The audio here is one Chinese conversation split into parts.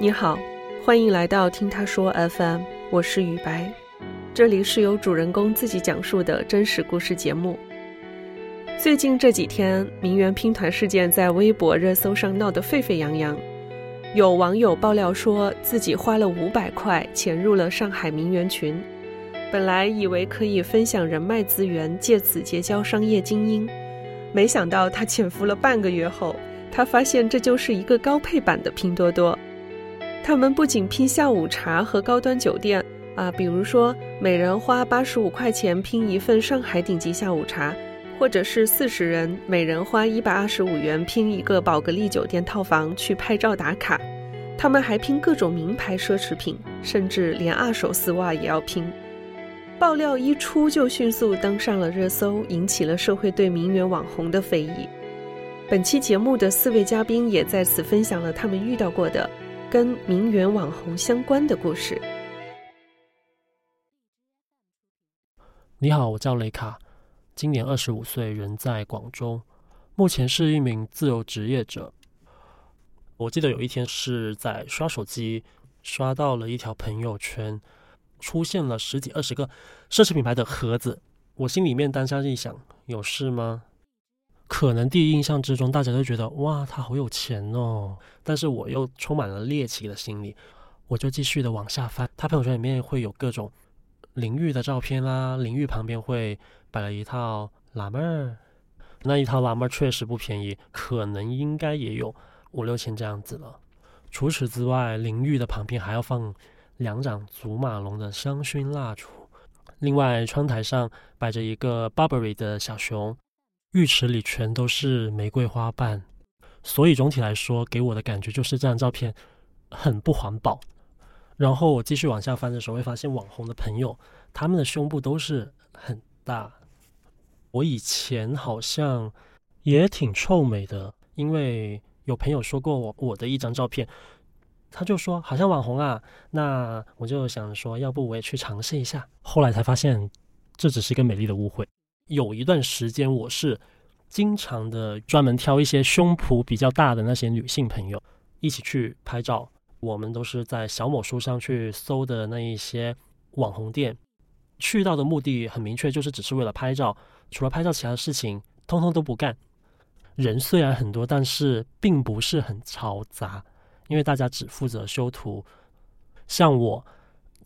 你好，欢迎来到听他说 FM，我是雨白，这里是由主人公自己讲述的真实故事节目。最近这几天，名媛拼团事件在微博热搜上闹得沸沸扬扬，有网友爆料说自己花了五百块潜入了上海名媛群，本来以为可以分享人脉资源，借此结交商业精英，没想到他潜伏了半个月后，他发现这就是一个高配版的拼多多。他们不仅拼下午茶和高端酒店啊，比如说每人花八十五块钱拼一份上海顶级下午茶，或者是四十人每人花一百二十五元拼一个宝格丽酒店套房去拍照打卡。他们还拼各种名牌奢侈品，甚至连二手丝袜也要拼。爆料一出就迅速登上了热搜，引起了社会对名媛网红的非议。本期节目的四位嘉宾也在此分享了他们遇到过的。跟名媛网红相关的故事。你好，我叫雷卡，今年二十五岁，人在广州，目前是一名自由职业者。我记得有一天是在刷手机，刷到了一条朋友圈，出现了十几二十个奢侈品牌的盒子。我心里面当下一想，有事吗？可能第一印象之中，大家都觉得哇，他好有钱哦。但是我又充满了猎奇的心理，我就继续的往下翻。他朋友圈里面会有各种淋浴的照片啦，淋浴旁边会摆了一套辣妹儿，那一套辣妹儿确实不便宜，可能应该也有五六千这样子了。除此之外，淋浴的旁边还要放两盏祖马龙的香薰蜡烛，另外窗台上摆着一个 Burberry 的小熊。浴池里全都是玫瑰花瓣，所以总体来说给我的感觉就是这张照片很不环保。然后我继续往下翻的时候，会发现网红的朋友他们的胸部都是很大。我以前好像也挺臭美的，因为有朋友说过我我的一张照片，他就说好像网红啊，那我就想说要不我也去尝试一下。后来才发现这只是一个美丽的误会。有一段时间，我是经常的专门挑一些胸脯比较大的那些女性朋友一起去拍照。我们都是在小某书上去搜的那一些网红店，去到的目的很明确，就是只是为了拍照，除了拍照，其他的事情通通都不干。人虽然很多，但是并不是很嘈杂，因为大家只负责修图。像我，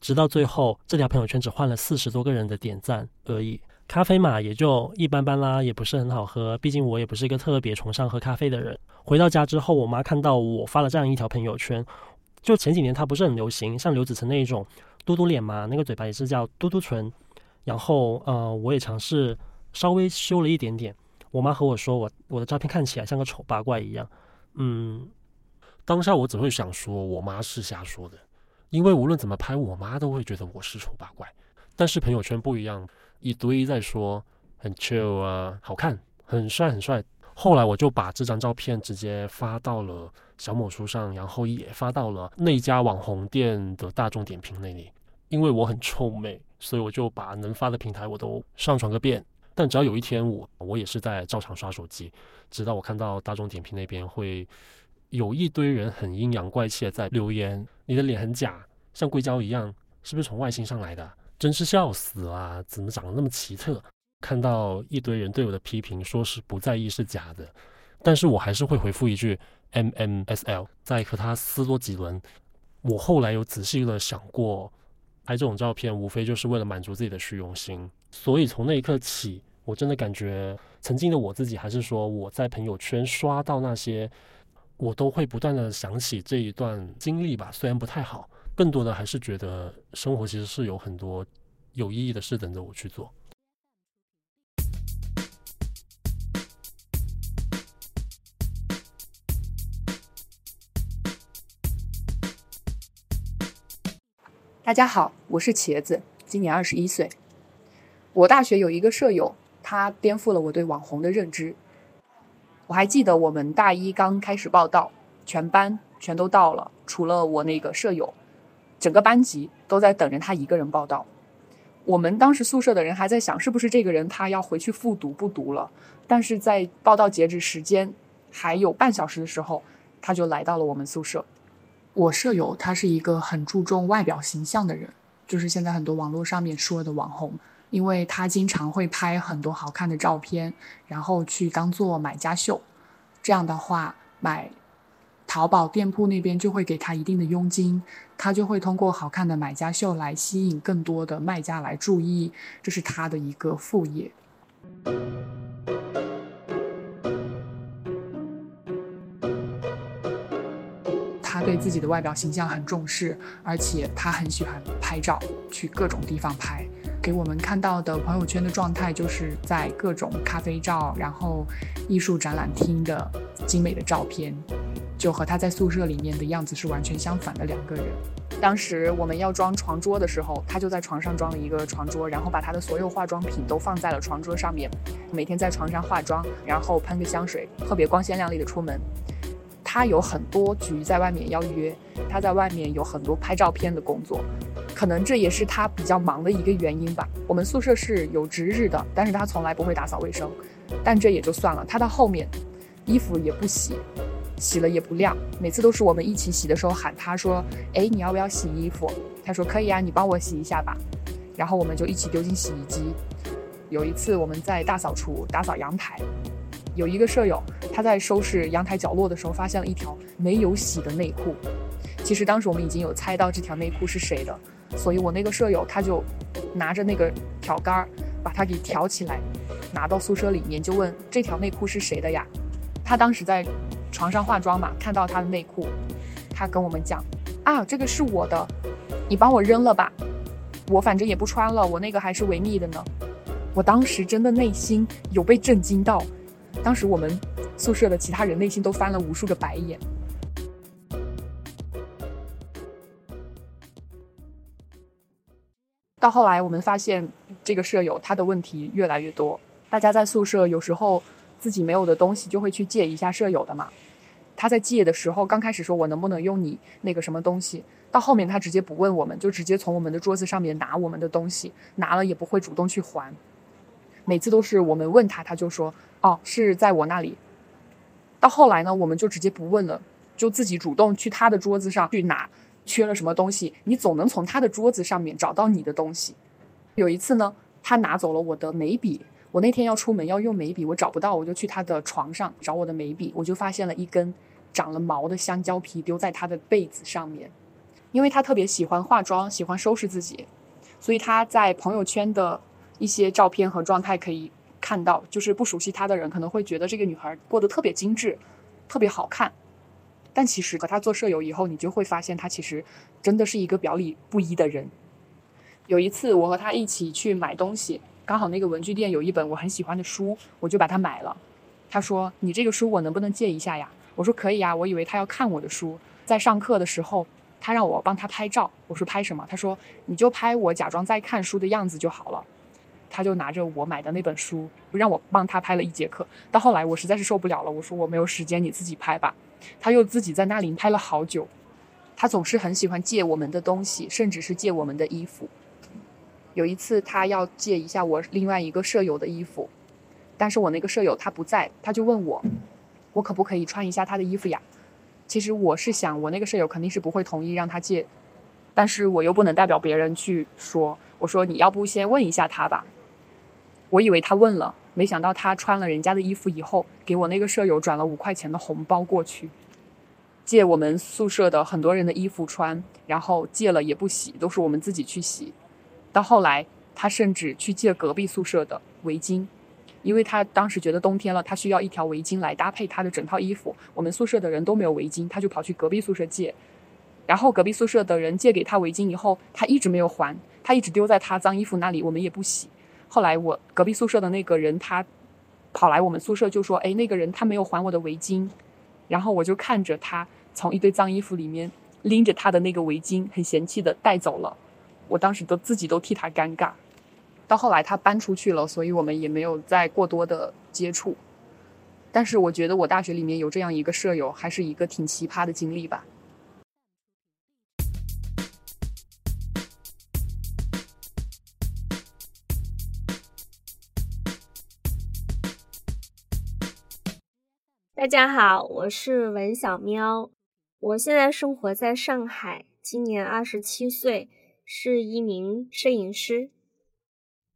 直到最后这条朋友圈只换了四十多个人的点赞而已。咖啡嘛，也就一般般啦，也不是很好喝。毕竟我也不是一个特别崇尚喝咖啡的人。回到家之后，我妈看到我发了这样一条朋友圈，就前几年它不是很流行，像刘子成那一种嘟嘟脸嘛，那个嘴巴也是叫嘟嘟唇。然后呃，我也尝试稍微修了一点点。我妈和我说，我我的照片看起来像个丑八怪一样。嗯，当下我只会想说，我妈是瞎说的，因为无论怎么拍，我妈都会觉得我是丑八怪。但是朋友圈不一样。一堆在说很 chill 啊，好看，很帅，很帅。后来我就把这张照片直接发到了小某书上，然后也发到了那家网红店的大众点评那里。因为我很臭美，所以我就把能发的平台我都上传个遍。但只要有一天我我也是在照常刷手机，直到我看到大众点评那边会有一堆人很阴阳怪气的在留言：“你的脸很假，像硅胶一样，是不是从外星上来的？”真是笑死了！怎么长得那么奇特？看到一堆人对我的批评，说是不在意是假的，但是我还是会回复一句 M M S L，再和他撕多几轮。我后来有仔细的想过，拍这种照片无非就是为了满足自己的虚荣心，所以从那一刻起，我真的感觉曾经的我自己，还是说我在朋友圈刷到那些，我都会不断的想起这一段经历吧，虽然不太好。更多的还是觉得生活其实是有很多有意义的事等着我去做。大家好，我是茄子，今年二十一岁。我大学有一个舍友，他颠覆了我对网红的认知。我还记得我们大一刚开始报道，全班全都到了，除了我那个舍友。整个班级都在等着他一个人报道。我们当时宿舍的人还在想，是不是这个人他要回去复读不读了？但是在报道截止时间还有半小时的时候，他就来到了我们宿舍。我舍友他是一个很注重外表形象的人，就是现在很多网络上面说的网红，因为他经常会拍很多好看的照片，然后去当做买家秀。这样的话，买淘宝店铺那边就会给他一定的佣金，他就会通过好看的买家秀来吸引更多的卖家来注意，这是他的一个副业。他对自己的外表形象很重视，而且他很喜欢拍照，去各种地方拍。给我们看到的朋友圈的状态，就是在各种咖啡照，然后艺术展览厅的精美的照片，就和他在宿舍里面的样子是完全相反的两个人。当时我们要装床桌的时候，他就在床上装了一个床桌，然后把他的所有化妆品都放在了床桌上面，每天在床上化妆，然后喷个香水，特别光鲜亮丽的出门。他有很多局在外面要约，他在外面有很多拍照片的工作。可能这也是他比较忙的一个原因吧。我们宿舍是有值日的，但是他从来不会打扫卫生。但这也就算了，他到后面，衣服也不洗，洗了也不晾，每次都是我们一起洗的时候喊他说：“哎，你要不要洗衣服？”他说：“可以啊，你帮我洗一下吧。”然后我们就一起丢进洗衣机。有一次我们在大扫除，打扫阳台，有一个舍友他在收拾阳台角落的时候，发现了一条没有洗的内裤。其实当时我们已经有猜到这条内裤是谁的。所以我那个舍友他就拿着那个挑杆儿，把它给挑起来，拿到宿舍里面就问这条内裤是谁的呀？他当时在床上化妆嘛，看到他的内裤，他跟我们讲啊，这个是我的，你帮我扔了吧，我反正也不穿了，我那个还是维密的呢。我当时真的内心有被震惊到，当时我们宿舍的其他人内心都翻了无数个白眼。到后来，我们发现这个舍友他的问题越来越多。大家在宿舍有时候自己没有的东西，就会去借一下舍友的嘛。他在借的时候，刚开始说我能不能用你那个什么东西，到后面他直接不问我们，就直接从我们的桌子上面拿我们的东西，拿了也不会主动去还。每次都是我们问他，他就说哦是在我那里。到后来呢，我们就直接不问了，就自己主动去他的桌子上去拿。缺了什么东西，你总能从他的桌子上面找到你的东西。有一次呢，他拿走了我的眉笔，我那天要出门要用眉笔，我找不到，我就去他的床上找我的眉笔，我就发现了一根长了毛的香蕉皮丢在他的被子上面。因为他特别喜欢化妆，喜欢收拾自己，所以他在朋友圈的一些照片和状态可以看到，就是不熟悉他的人可能会觉得这个女孩过得特别精致，特别好看。但其实和他做舍友以后，你就会发现他其实真的是一个表里不一的人。有一次我和他一起去买东西，刚好那个文具店有一本我很喜欢的书，我就把它买了。他说：“你这个书我能不能借一下呀？”我说：“可以啊。”我以为他要看我的书。在上课的时候，他让我帮他拍照。我说：“拍什么？”他说：“你就拍我假装在看书的样子就好了。”他就拿着我买的那本书，让我帮他拍了一节课。到后来我实在是受不了了，我说：“我没有时间，你自己拍吧。”他又自己在那里拍了好久，他总是很喜欢借我们的东西，甚至是借我们的衣服。有一次，他要借一下我另外一个舍友的衣服，但是我那个舍友他不在，他就问我，我可不可以穿一下他的衣服呀？其实我是想，我那个舍友肯定是不会同意让他借，但是我又不能代表别人去说，我说你要不先问一下他吧。我以为他问了。没想到他穿了人家的衣服以后，给我那个舍友转了五块钱的红包过去，借我们宿舍的很多人的衣服穿，然后借了也不洗，都是我们自己去洗。到后来，他甚至去借隔壁宿舍的围巾，因为他当时觉得冬天了，他需要一条围巾来搭配他的整套衣服。我们宿舍的人都没有围巾，他就跑去隔壁宿舍借。然后隔壁宿舍的人借给他围巾以后，他一直没有还，他一直丢在他脏衣服那里，我们也不洗。后来我隔壁宿舍的那个人，他跑来我们宿舍就说：“哎，那个人他没有还我的围巾。”然后我就看着他从一堆脏衣服里面拎着他的那个围巾，很嫌弃的带走了。我当时都自己都替他尴尬。到后来他搬出去了，所以我们也没有再过多的接触。但是我觉得我大学里面有这样一个舍友，还是一个挺奇葩的经历吧。大家好，我是文小喵。我现在生活在上海，今年二十七岁，是一名摄影师。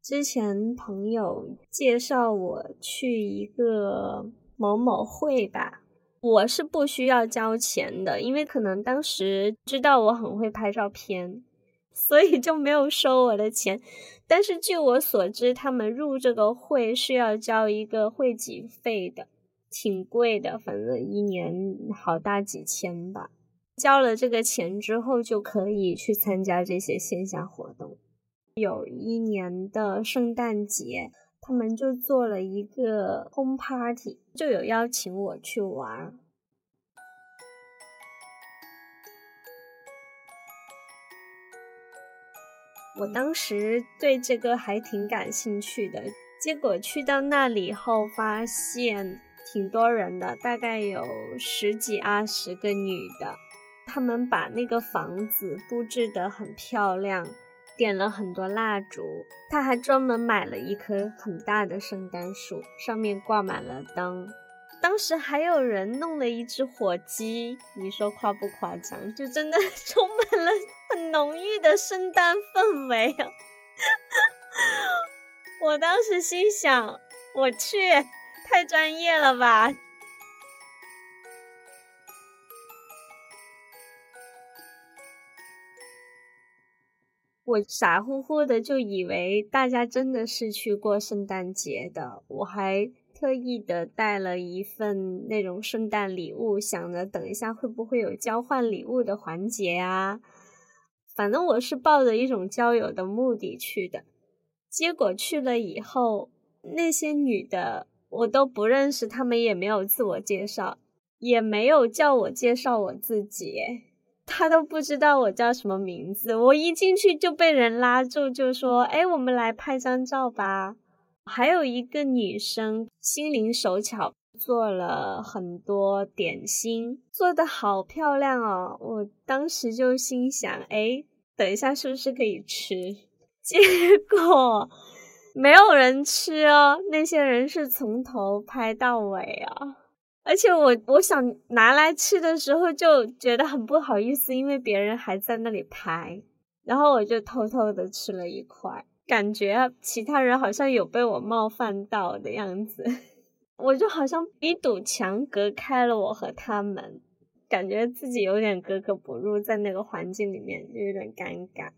之前朋友介绍我去一个某某会吧，我是不需要交钱的，因为可能当时知道我很会拍照片，所以就没有收我的钱。但是据我所知，他们入这个会是要交一个会籍费的。挺贵的，反正一年好大几千吧。交了这个钱之后，就可以去参加这些线下活动。有一年的圣诞节，他们就做了一个 home party，就有邀请我去玩。我当时对这个还挺感兴趣的，结果去到那里后发现。挺多人的，大概有十几二十个女的，他们把那个房子布置得很漂亮，点了很多蜡烛，他还专门买了一棵很大的圣诞树，上面挂满了灯。当时还有人弄了一只火鸡，你说夸不夸张？就真的 充满了很浓郁的圣诞氛围啊！我当时心想，我去。太专业了吧！我傻乎乎的就以为大家真的是去过圣诞节的，我还特意的带了一份那种圣诞礼物，想着等一下会不会有交换礼物的环节啊？反正我是抱着一种交友的目的去的，结果去了以后，那些女的。我都不认识她们，也没有自我介绍，也没有叫我介绍我自己，他都不知道我叫什么名字。我一进去就被人拉住，就说：“哎，我们来拍张照吧。”还有一个女生心灵手巧，做了很多点心，做的好漂亮哦。我当时就心想：“哎，等一下是不是可以吃？”结果。没有人吃哦，那些人是从头拍到尾啊，而且我我想拿来吃的时候就觉得很不好意思，因为别人还在那里拍，然后我就偷偷的吃了一块，感觉其他人好像有被我冒犯到的样子，我就好像一堵墙隔开了我和他们，感觉自己有点格格不入，在那个环境里面就有点尴尬。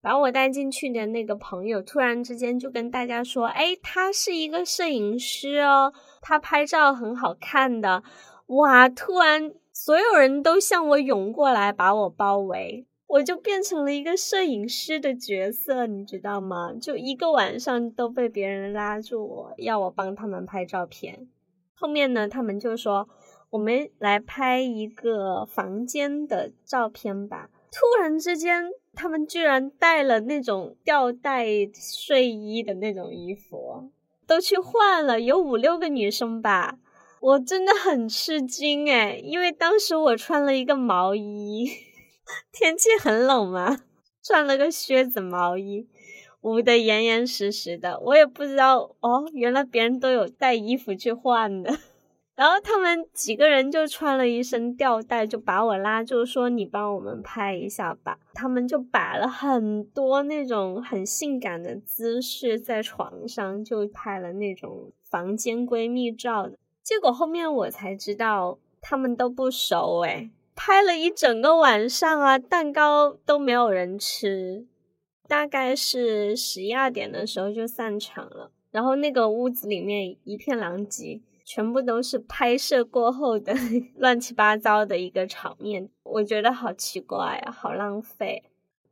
把我带进去的那个朋友突然之间就跟大家说：“哎，他是一个摄影师哦，他拍照很好看的。”哇！突然所有人都向我涌过来，把我包围，我就变成了一个摄影师的角色，你知道吗？就一个晚上都被别人拉住我要我帮他们拍照片。后面呢，他们就说：“我们来拍一个房间的照片吧。”突然之间。他们居然带了那种吊带睡衣的那种衣服，都去换了，有五六个女生吧。我真的很吃惊诶，因为当时我穿了一个毛衣，天气很冷嘛，穿了个靴子毛衣，捂得严严实实的。我也不知道哦，原来别人都有带衣服去换的。然后他们几个人就穿了一身吊带，就把我拉住，说：“你帮我们拍一下吧。”他们就摆了很多那种很性感的姿势在床上，就拍了那种房间闺蜜照。结果后面我才知道，他们都不熟诶，拍了一整个晚上啊，蛋糕都没有人吃，大概是十一二点的时候就散场了。然后那个屋子里面一片狼藉。全部都是拍摄过后的 乱七八糟的一个场面，我觉得好奇怪啊，好浪费。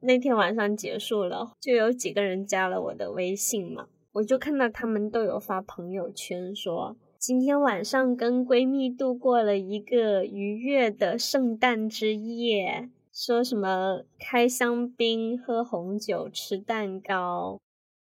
那天晚上结束了，就有几个人加了我的微信嘛，我就看到他们都有发朋友圈说，今天晚上跟闺蜜度过了一个愉悦的圣诞之夜，说什么开香槟、喝红酒、吃蛋糕。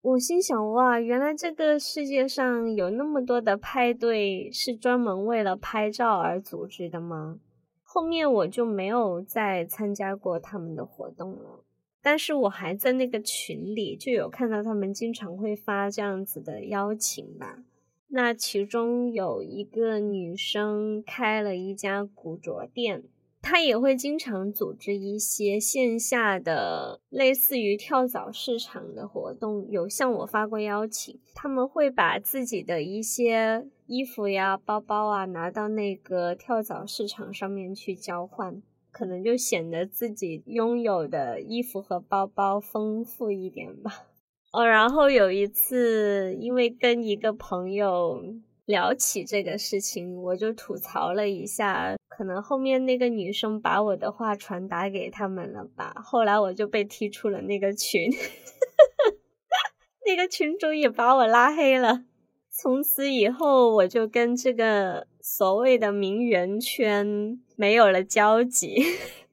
我心想，哇，原来这个世界上有那么多的派对是专门为了拍照而组织的吗？后面我就没有再参加过他们的活动了，但是我还在那个群里就有看到他们经常会发这样子的邀请吧。那其中有一个女生开了一家古着店，他也会经常组织一些线下的类似于跳蚤市场的活动，有向我发过邀请。他们会把自己的一些衣服呀、包包啊拿到那个跳蚤市场上面去交换，可能就显得自己拥有的衣服和包包丰富一点吧。哦，然后有一次，因为跟一个朋友聊起这个事情，我就吐槽了一下。可能后面那个女生把我的话传达给他们了吧，后来我就被踢出了那个群，那个群主也把我拉黑了。从此以后，我就跟这个所谓的名媛圈没有了交集。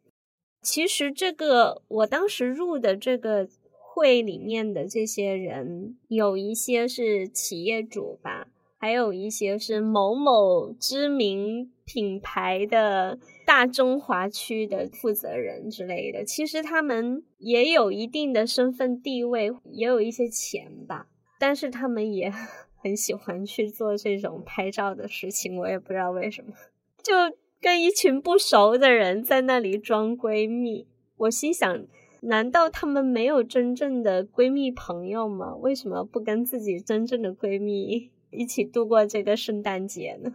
其实，这个我当时入的这个会里面的这些人，有一些是企业主吧。还有一些是某某知名品牌的大中华区的负责人之类的，其实他们也有一定的身份地位，也有一些钱吧，但是他们也 很喜欢去做这种拍照的事情，我也不知道为什么，就跟一群不熟的人在那里装闺蜜。我心想，难道他们没有真正的闺蜜朋友吗？为什么不跟自己真正的闺蜜？一起度过这个圣诞节呢。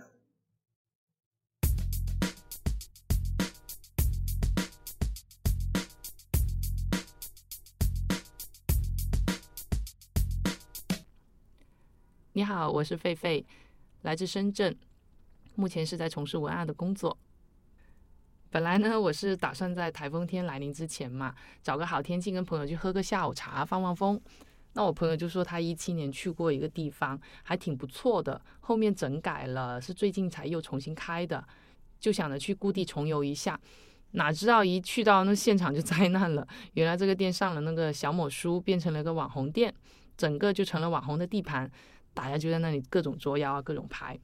你好，我是狒狒，来自深圳，目前是在从事文案的工作。本来呢，我是打算在台风天来临之前嘛，找个好天气跟朋友去喝个下午茶，放放风。那我朋友就说他一七年去过一个地方，还挺不错的，后面整改了，是最近才又重新开的，就想着去故地重游一下。哪知道一去到那现场就灾难了，原来这个店上了那个小某书，变成了个网红店，整个就成了网红的地盘，大家就在那里各种作妖啊，各种拍。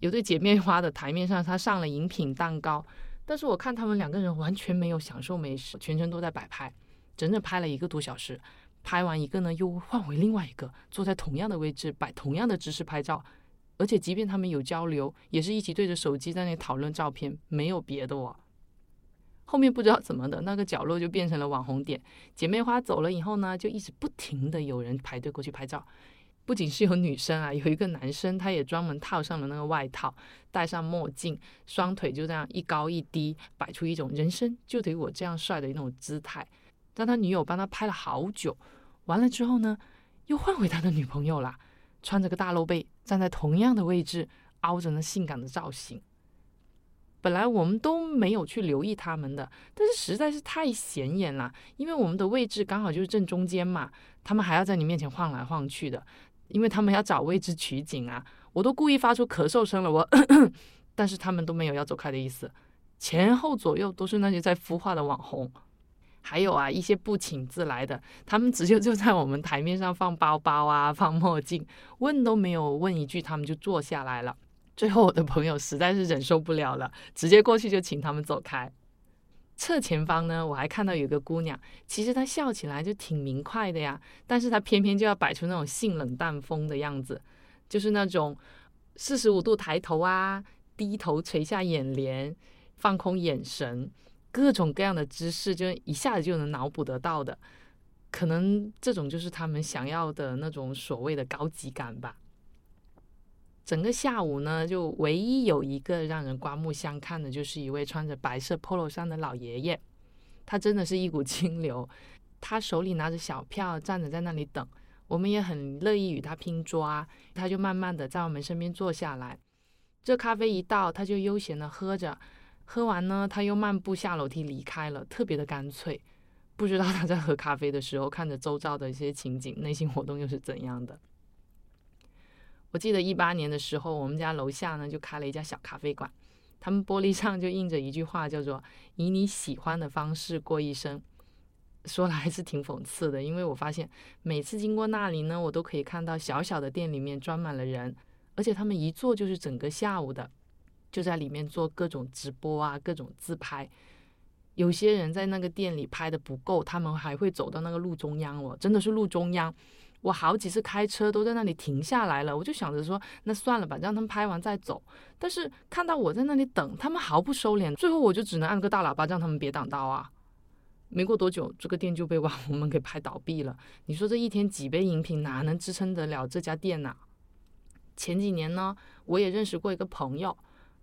有对姐妹花的台面上，她上了饮品蛋糕，但是我看他们两个人完全没有享受美食，全程都在摆拍，整整拍了一个多小时。拍完一个呢，又换回另外一个，坐在同样的位置，摆同样的姿势拍照。而且，即便他们有交流，也是一起对着手机在那讨论照片，没有别的哦。后面不知道怎么的，那个角落就变成了网红点。姐妹花走了以后呢，就一直不停的有人排队过去拍照。不仅是有女生啊，有一个男生，他也专门套上了那个外套，戴上墨镜，双腿就这样一高一低，摆出一种人生就得我这样帅的一种姿态，让他女友帮他拍了好久。完了之后呢，又换回他的女朋友了，穿着个大露背，站在同样的位置，凹着那性感的造型。本来我们都没有去留意他们的，但是实在是太显眼了，因为我们的位置刚好就是正中间嘛，他们还要在你面前晃来晃去的，因为他们要找位置取景啊。我都故意发出咳嗽声了，我，但是他们都没有要走开的意思，前后左右都是那些在孵化的网红。还有啊，一些不请自来的，他们直接就在我们台面上放包包啊，放墨镜，问都没有问一句，他们就坐下来了。最后我的朋友实在是忍受不了了，直接过去就请他们走开。侧前方呢，我还看到有个姑娘，其实她笑起来就挺明快的呀，但是她偏偏就要摆出那种性冷淡风的样子，就是那种四十五度抬头啊，低头垂下眼帘，放空眼神。各种各样的姿势，就一下子就能脑补得到的，可能这种就是他们想要的那种所谓的高级感吧。整个下午呢，就唯一有一个让人刮目相看的，就是一位穿着白色 polo 衫的老爷爷，他真的是一股清流。他手里拿着小票，站着在那里等，我们也很乐意与他拼桌啊。他就慢慢的在我们身边坐下来，这咖啡一到，他就悠闲的喝着。喝完呢，他又漫步下楼梯离开了，特别的干脆。不知道他在喝咖啡的时候，看着周遭的一些情景，内心活动又是怎样的？我记得一八年的时候，我们家楼下呢就开了一家小咖啡馆，他们玻璃上就印着一句话，叫做“以你喜欢的方式过一生”。说来还是挺讽刺的，因为我发现每次经过那里呢，我都可以看到小小的店里面装满了人，而且他们一坐就是整个下午的。就在里面做各种直播啊，各种自拍。有些人在那个店里拍的不够，他们还会走到那个路中央哦，真的是路中央，我好几次开车都在那里停下来了，我就想着说，那算了吧，让他们拍完再走。但是看到我在那里等，他们毫不收敛，最后我就只能按个大喇叭，让他们别挡道啊。没过多久，这个店就被网红们给拍倒闭了。你说这一天几杯饮品，哪能支撑得了这家店呐？前几年呢，我也认识过一个朋友，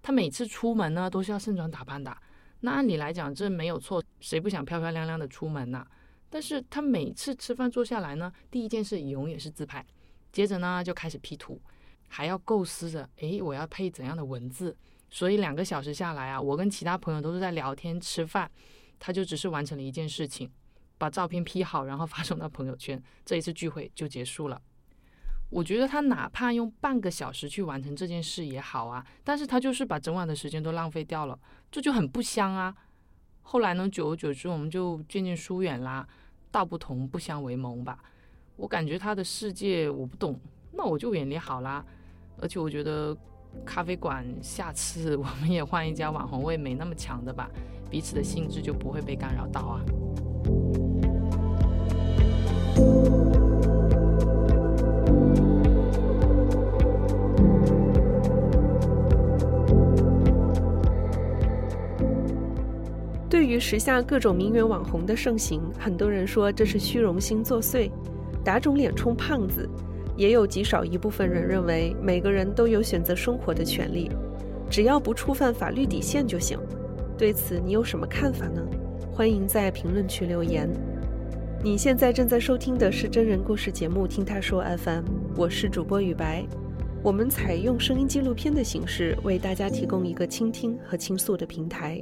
他每次出门呢都是要盛装打扮的。那按理来讲，这没有错，谁不想漂漂亮亮的出门呐？但是他每次吃饭坐下来呢，第一件事永远是自拍，接着呢就开始 P 图，还要构思着，诶，我要配怎样的文字？所以两个小时下来啊，我跟其他朋友都是在聊天吃饭，他就只是完成了一件事情，把照片 P 好，然后发送到朋友圈，这一次聚会就结束了。我觉得他哪怕用半个小时去完成这件事也好啊，但是他就是把整晚的时间都浪费掉了，这就很不香啊。后来呢，久而久之，我们就渐渐疏远啦。道不同不相为谋吧。我感觉他的世界我不懂，那我就远离好啦。而且我觉得咖啡馆下次 我们也换一家网红味没那么强的吧，彼此的兴致就不会被干扰到啊。于时下各种名媛网红的盛行，很多人说这是虚荣心作祟，打肿脸充胖子；也有极少一部分人认为每个人都有选择生活的权利，只要不触犯法律底线就行。对此你有什么看法呢？欢迎在评论区留言。你现在正在收听的是真人故事节目《听他说 FM》，我是主播雨白，我们采用声音纪录片的形式为大家提供一个倾听和倾诉的平台。